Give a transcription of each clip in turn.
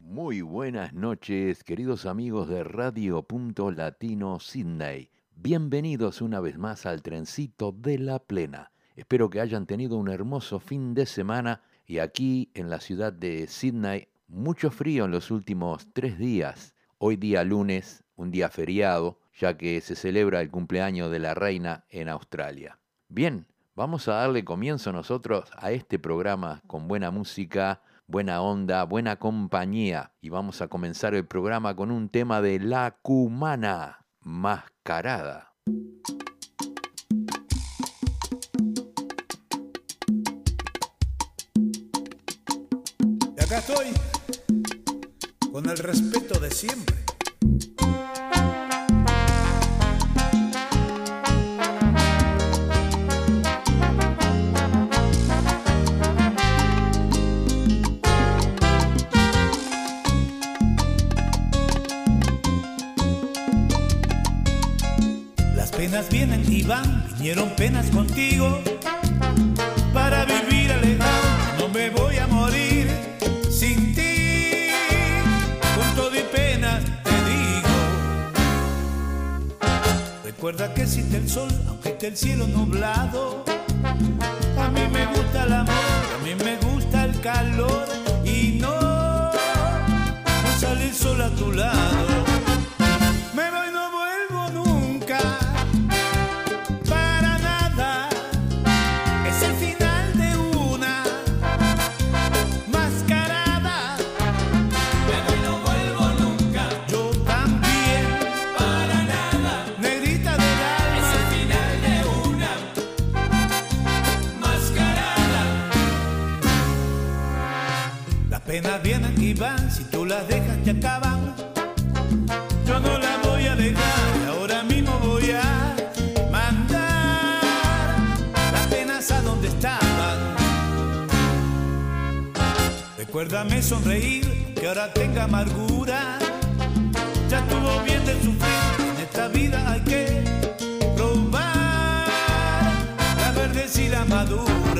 Muy buenas noches, queridos amigos de Radio Punto Latino Sydney. Bienvenidos una vez más al trencito de la plena. Espero que hayan tenido un hermoso fin de semana y aquí en la ciudad de Sydney mucho frío en los últimos tres días. Hoy día lunes, un día feriado, ya que se celebra el cumpleaños de la reina en Australia. Bien, vamos a darle comienzo nosotros a este programa con buena música, buena onda, buena compañía. Y vamos a comenzar el programa con un tema de La Cumana, Mascarada. Y acá estoy, con el respeto de siempre. Vinieron penas contigo. Para vivir alegado, no me voy a morir sin ti. Con todo y pena te digo. Recuerda que existe el sol, aunque esté el cielo nublado. A mí me gusta el amor, a mí me gusta el calor y no, no sale el sol a tu lado. Si tú las dejas, te acaban. Yo no la voy a dejar, ahora mismo voy a mandar las penas a donde estaban. Recuérdame sonreír, que ahora tenga amargura. Ya estuvo bien de sufrir, en esta vida hay que probar la verde y la madura.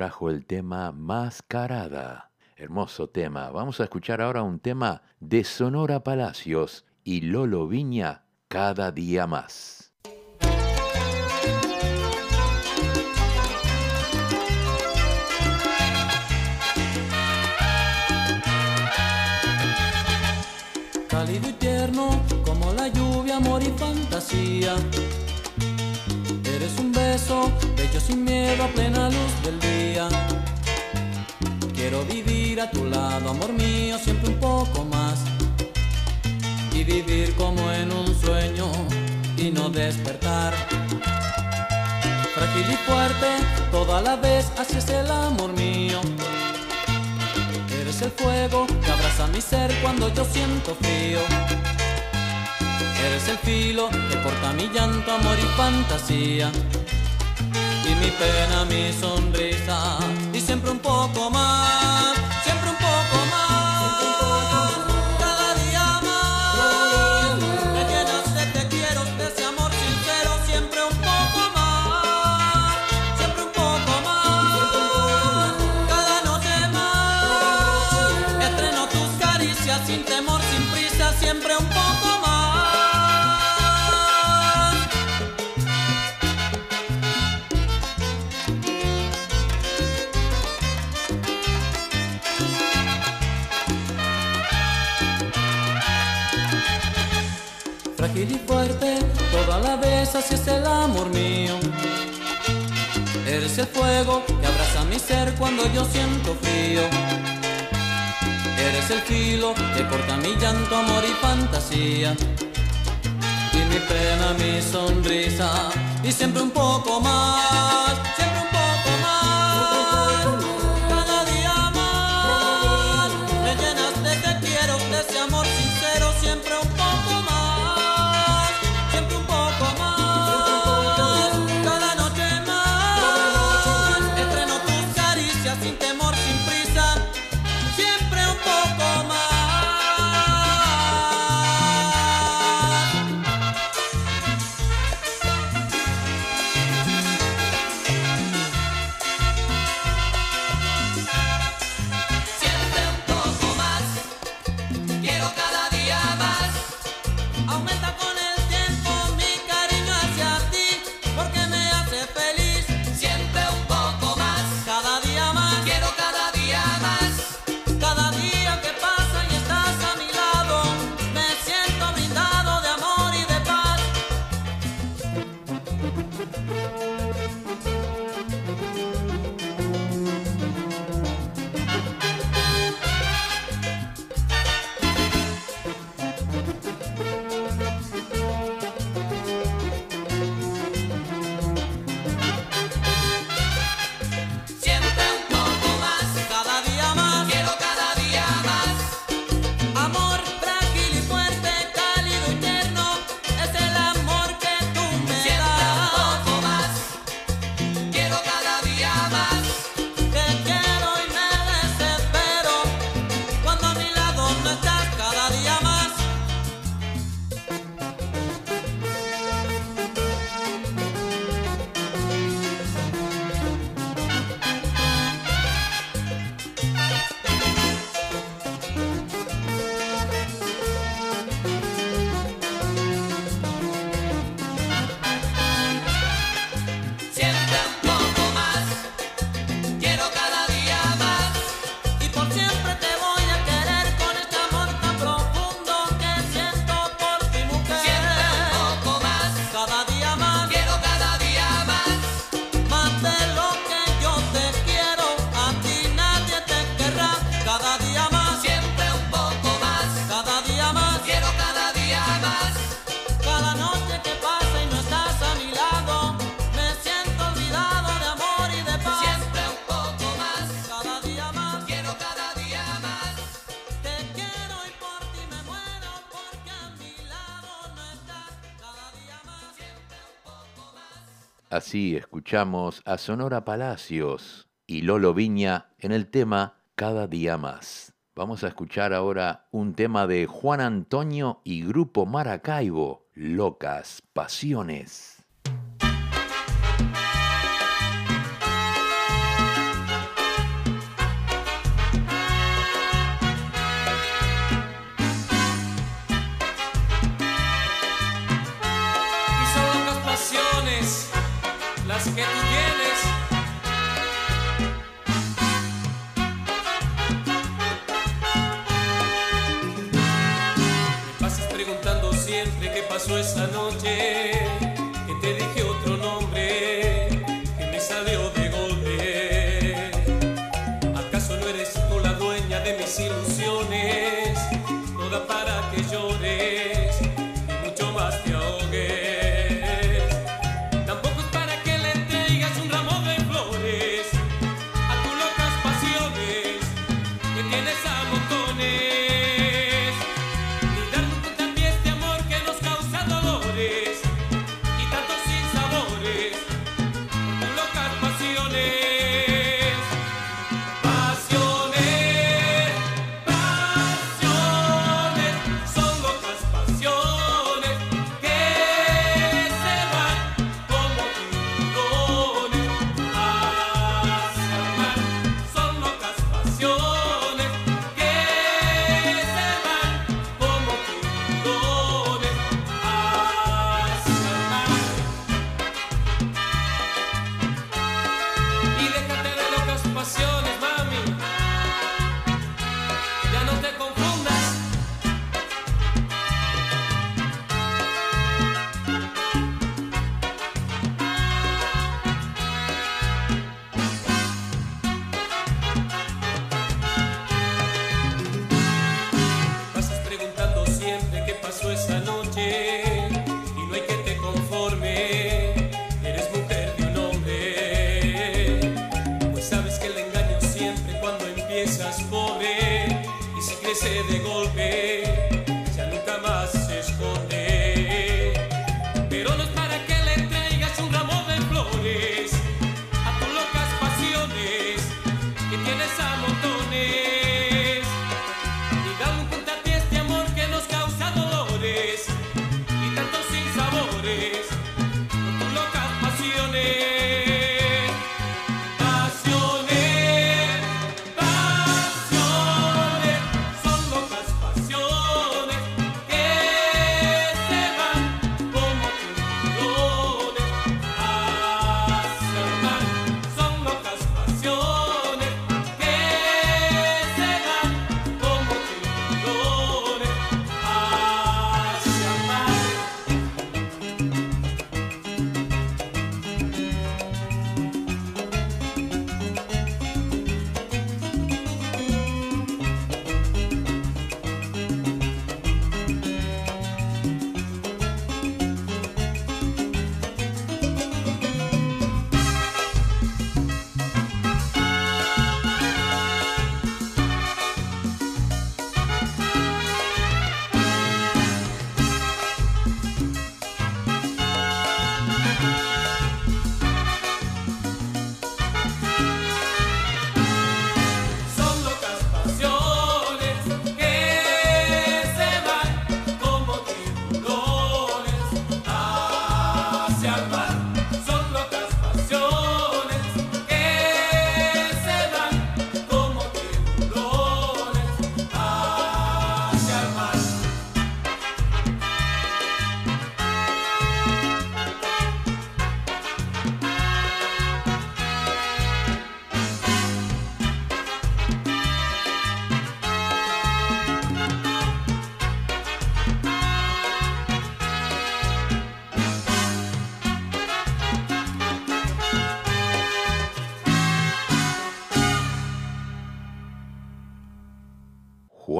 Trajo el tema Mascarada. Hermoso tema. Vamos a escuchar ahora un tema de Sonora Palacios y Lolo Viña, Cada día más. Cálido y tierno como la lluvia, amor y fantasía Eres un beso, bello sin miedo a plena luz del a tu lado, amor mío, siempre un poco más. Y vivir como en un sueño y no despertar. Frágil y fuerte, toda la vez, así es el amor mío. Eres el fuego que abraza mi ser cuando yo siento frío. Eres el filo que corta mi llanto, amor y fantasía. Y mi pena, mi sonrisa. Y siempre un poco más, Siempre un poco más. Frágil y fuerte, toda la vez así es el amor mío. Eres el fuego que abraza mi ser cuando yo siento frío. Eres el filo que corta mi llanto, amor y fantasía. Y mi pena, mi sonrisa. Y siempre un poco más, Así escuchamos a Sonora Palacios y Lolo Viña en el tema Cada día más. Vamos a escuchar ahora un tema de Juan Antonio y Grupo Maracaibo, Locas Pasiones.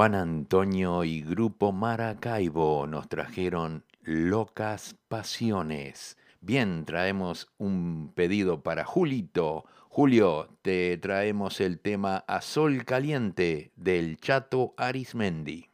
Juan Antonio y Grupo Maracaibo nos trajeron Locas Pasiones. Bien, traemos un pedido para Julito. Julio, te traemos el tema A Sol Caliente del Chato Arismendi.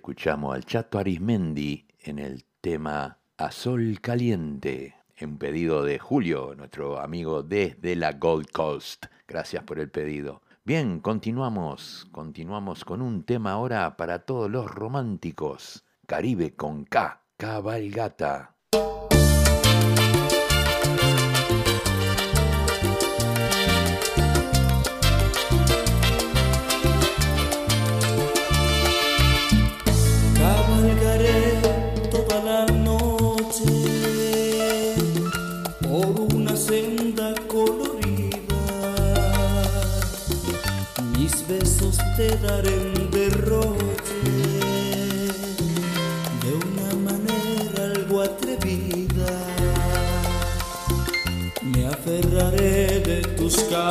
escuchamos al Chato Arismendi en el tema A Sol Caliente, en pedido de Julio, nuestro amigo desde la Gold Coast. Gracias por el pedido. Bien, continuamos, continuamos con un tema ahora para todos los románticos. Caribe con K, cabalgata. busca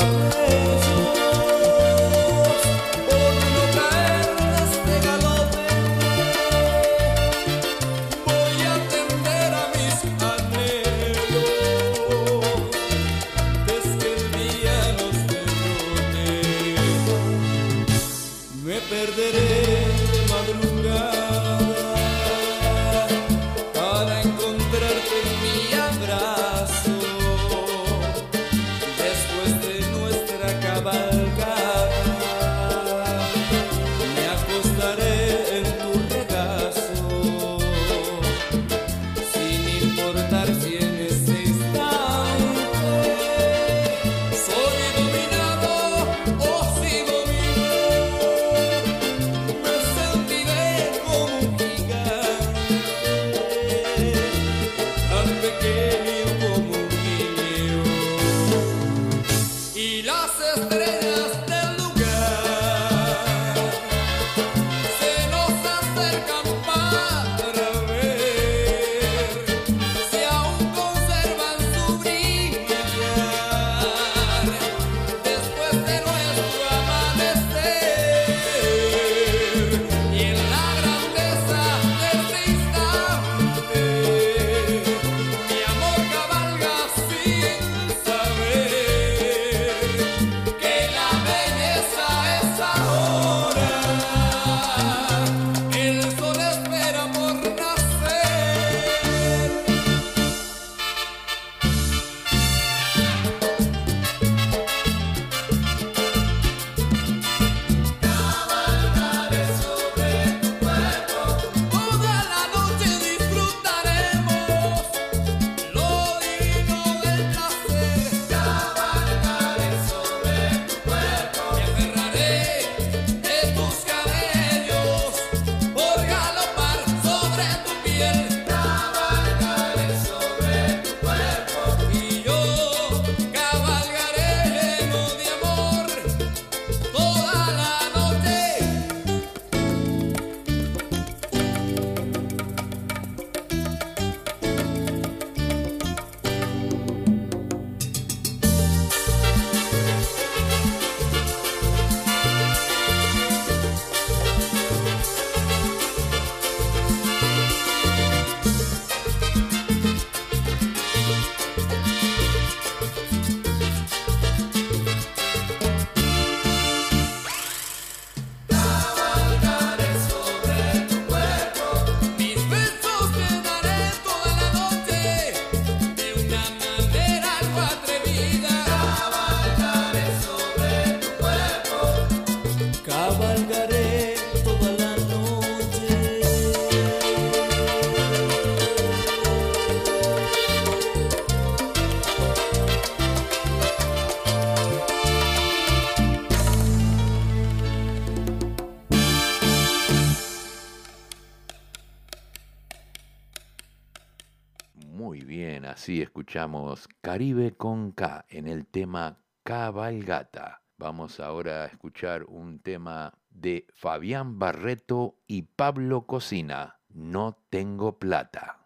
Así escuchamos Caribe con K en el tema Cabalgata. Vamos ahora a escuchar un tema de Fabián Barreto y Pablo Cocina, No tengo plata.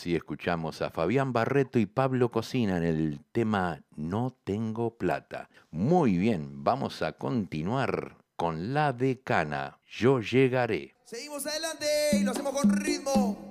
Así escuchamos a Fabián Barreto y Pablo Cocina en el tema No tengo plata. Muy bien, vamos a continuar con la decana. Yo llegaré. Seguimos adelante y lo hacemos con ritmo.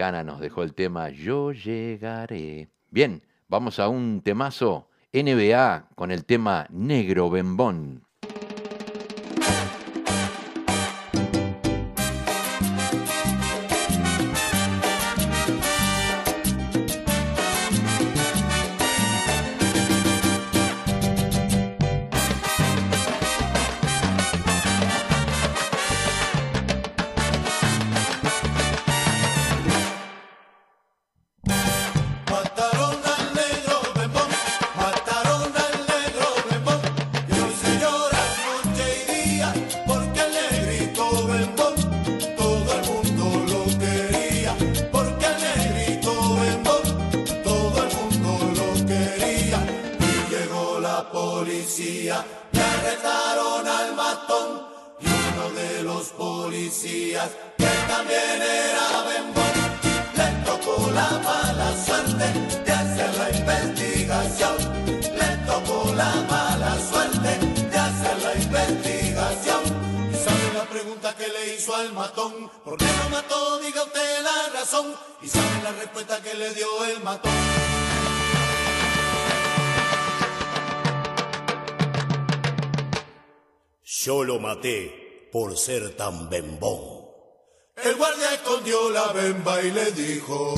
La decana nos dejó el tema Yo llegaré. Bien, vamos a un temazo NBA con el tema Negro Bembón. Tan bembón. El guardia escondió la bemba y le dijo.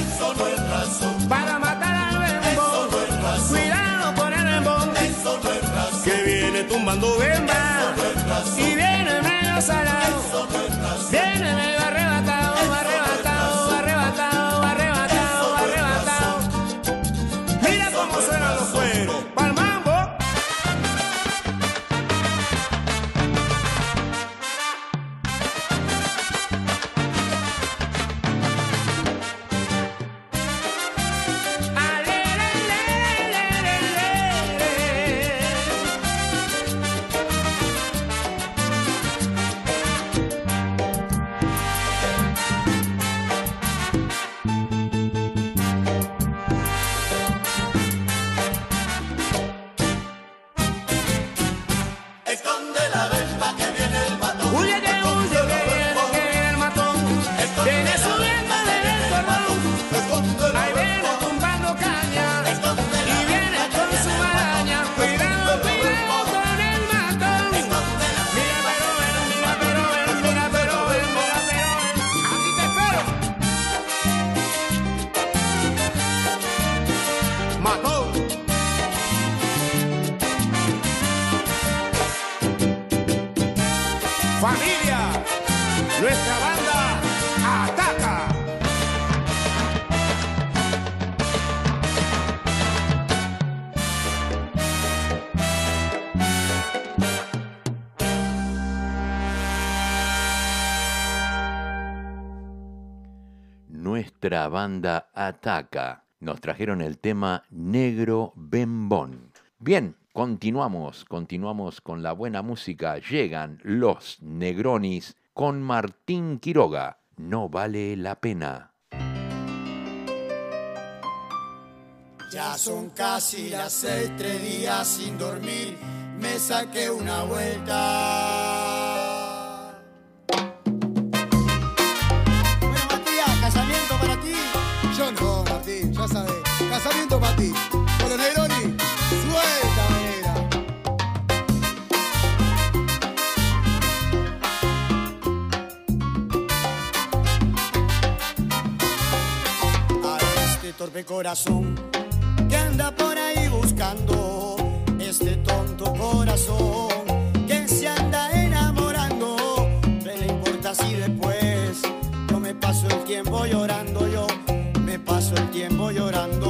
Eso no es razón, Para matar al eso bembón, no es razón, cuidado con el bembón, eso no es razón, que viene tumbando bemba. No es razón, y viene medio salado, eso no es razón. viene medio arrebatado, Nuestra banda ataca. Nos trajeron el tema Negro Bembón. Bien, continuamos, continuamos con la buena música. Llegan los Negronis con Martín Quiroga. No vale la pena. Ya son casi las seis, tres días sin dormir. Me saqué una vuelta. Sabes. Casamiento para ti. Con los Negroni. A este torpe corazón que anda por ahí buscando. Este tonto corazón que se anda enamorando. ¿Qué le importa si después yo me paso el tiempo llorando? Yo tiempo llorando.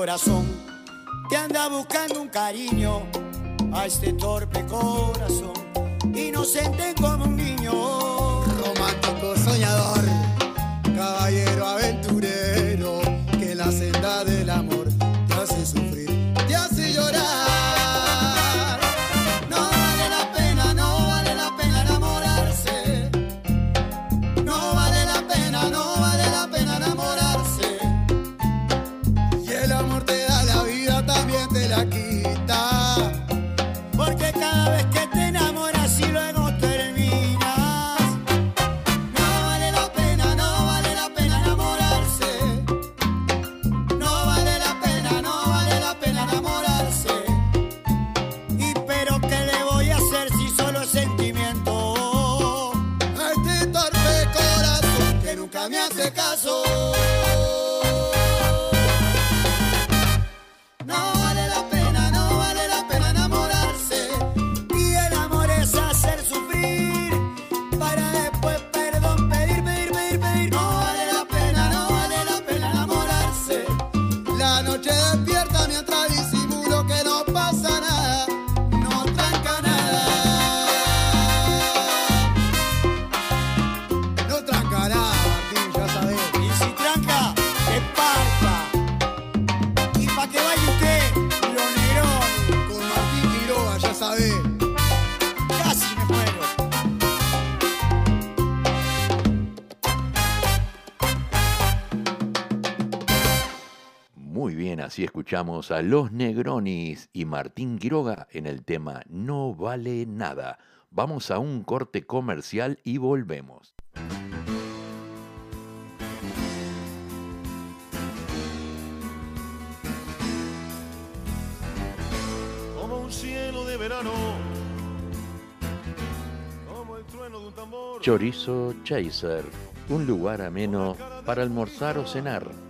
Corazón que anda buscando un cariño, a este torpe corazón, inocente como un niño. Romántico soñador, caballero aventurero, que la senda del amor te hace sufrir, te hace llorar. Escuchamos a Los Negronis y Martín Quiroga en el tema No vale nada. Vamos a un corte comercial y volvemos. como un cielo de verano, como el trueno de un tambor. Chorizo Chaser, un lugar ameno para almorzar o cenar,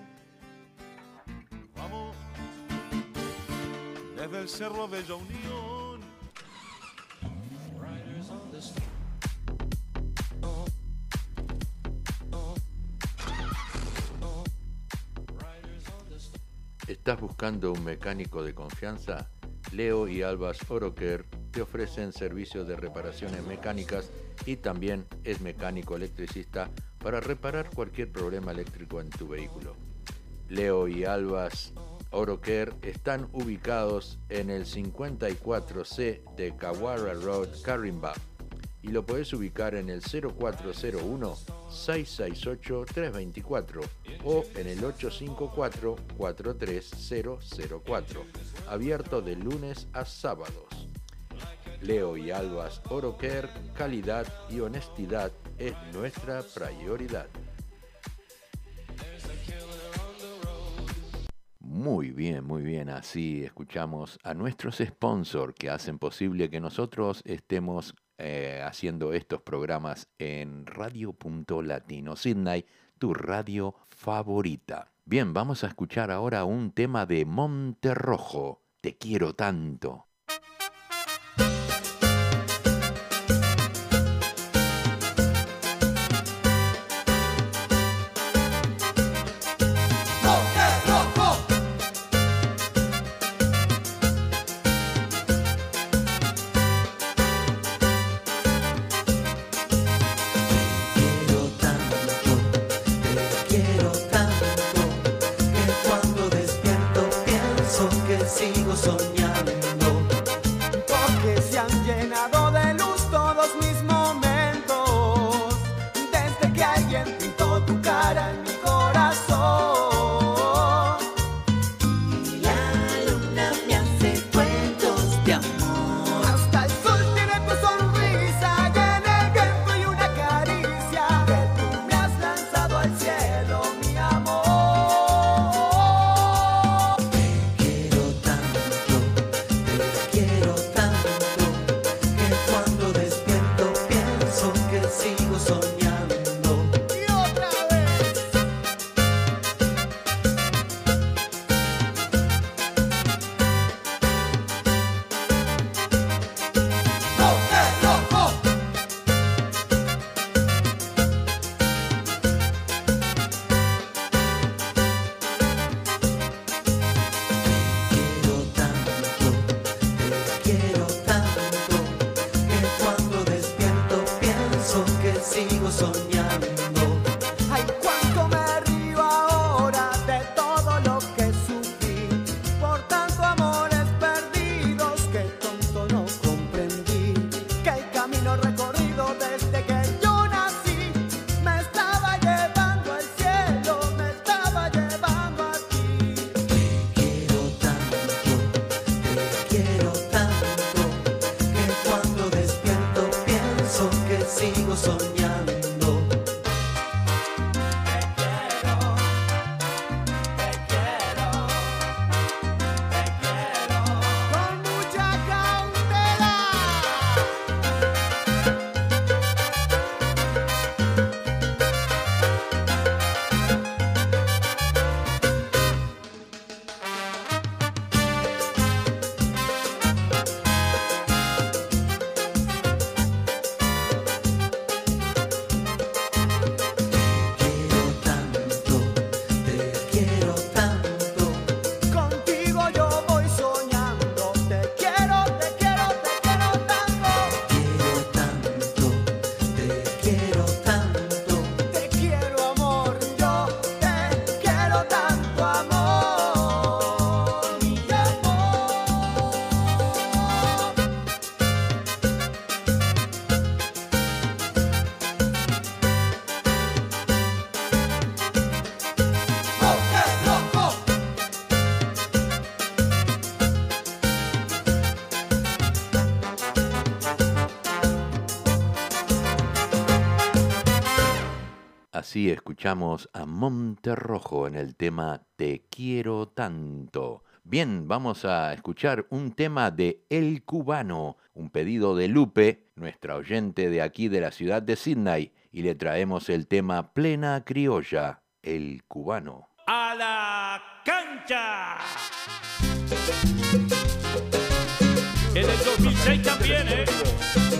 El cerro Bella Unión. ¿Estás buscando un mecánico de confianza? Leo y Albas Oroker te ofrecen servicios de reparaciones mecánicas y también es mecánico electricista para reparar cualquier problema eléctrico en tu vehículo. Leo y Albas Oroker están ubicados en el 54C de Kawara Road, Carimba y lo puedes ubicar en el 0401-668-324 o en el 854-43004, abierto de lunes a sábados. Leo y Albas Oroker, calidad y honestidad es nuestra prioridad. Muy bien, muy bien. Así escuchamos a nuestros sponsors que hacen posible que nosotros estemos eh, haciendo estos programas en Radio.Latino Sydney, tu radio favorita. Bien, vamos a escuchar ahora un tema de Monterrojo. Te quiero tanto. escuchamos a Monterrojo en el tema Te quiero tanto. Bien, vamos a escuchar un tema de El Cubano, un pedido de Lupe, nuestra oyente de aquí de la ciudad de Sydney, y le traemos el tema Plena Criolla, El Cubano. ¡A la cancha! En el 2006.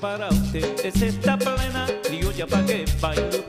para usted. Es esta plena criolla pa' que baile.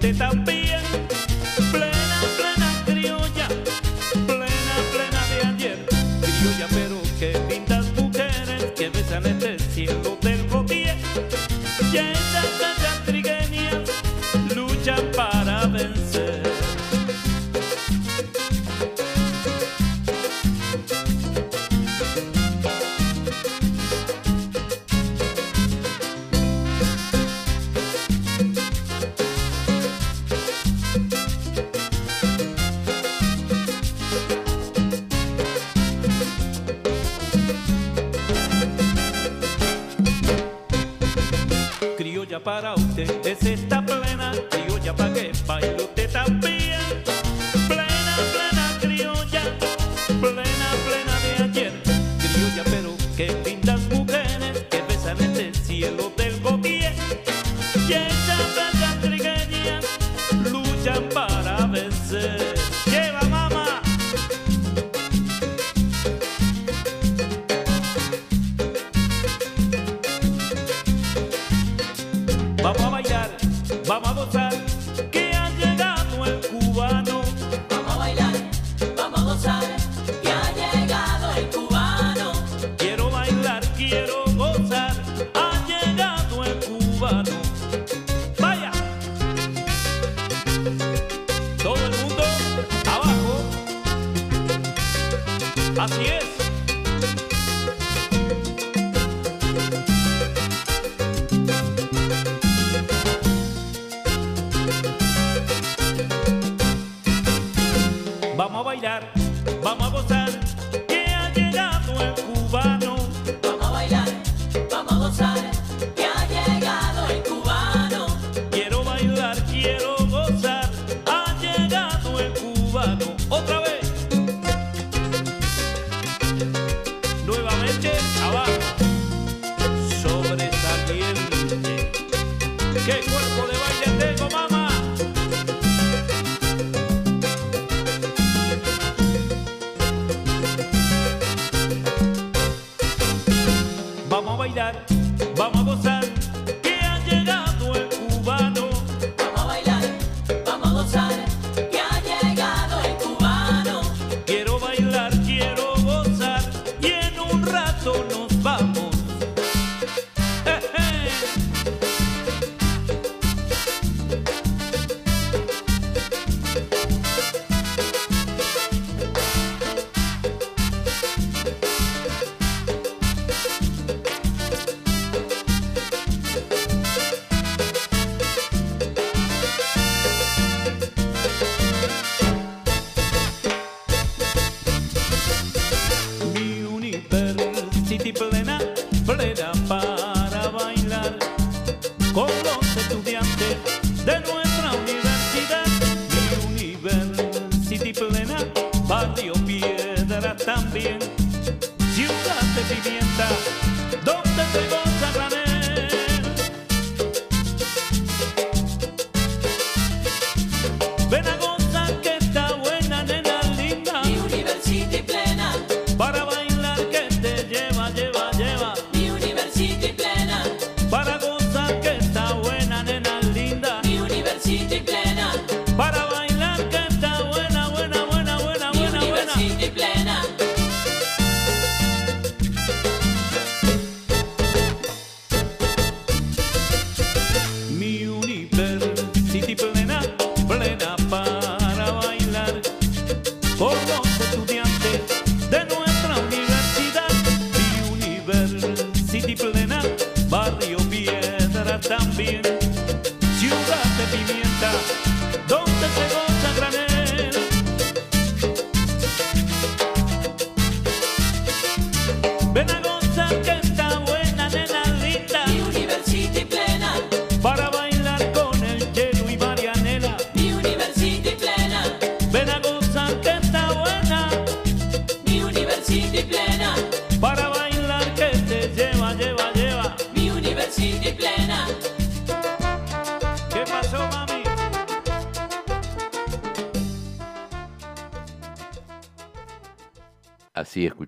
sienta.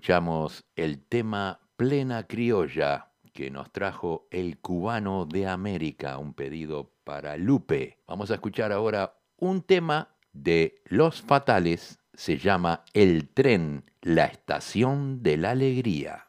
escuchamos el tema Plena Criolla que nos trajo El Cubano de América, un pedido para Lupe. Vamos a escuchar ahora un tema de Los Fatales, se llama El tren, la estación de la alegría.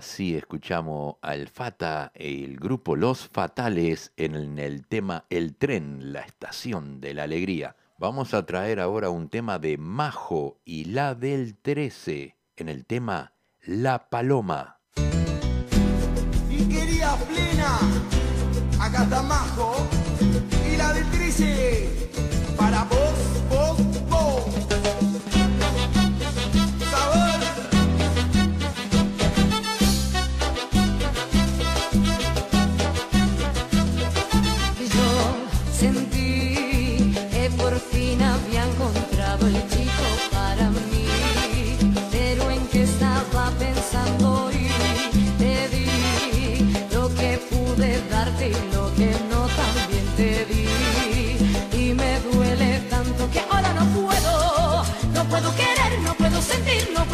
Así escuchamos al Fata, el grupo Los Fatales, en el tema El tren, la estación de la alegría. Vamos a traer ahora un tema de Majo y la del 13, en el tema La Paloma. Y plena, acá está Majo, y la del 13, para.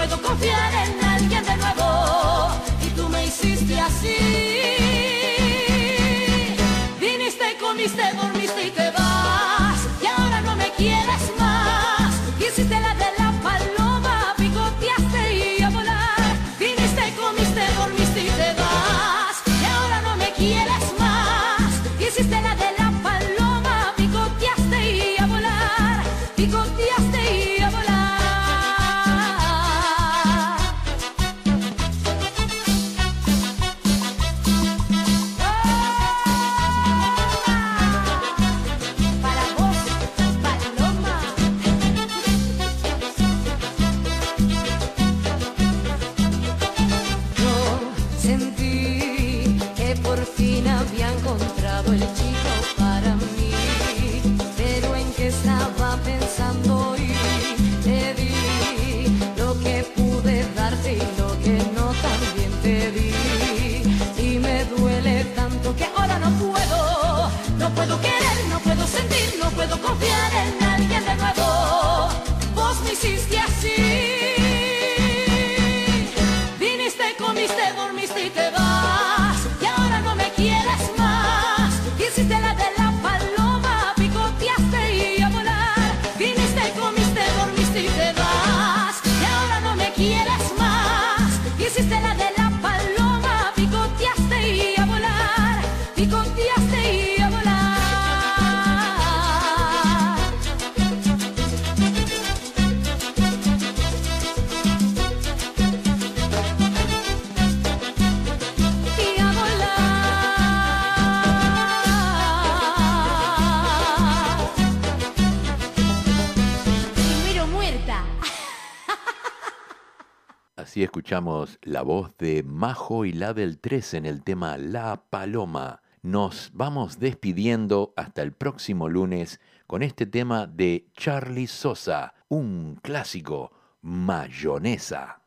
puedo confiar en alguien de nuevo y tú me hiciste así. la voz de Majo y la del 3 en el tema La Paloma. Nos vamos despidiendo hasta el próximo lunes con este tema de Charlie Sosa, un clásico, mayonesa.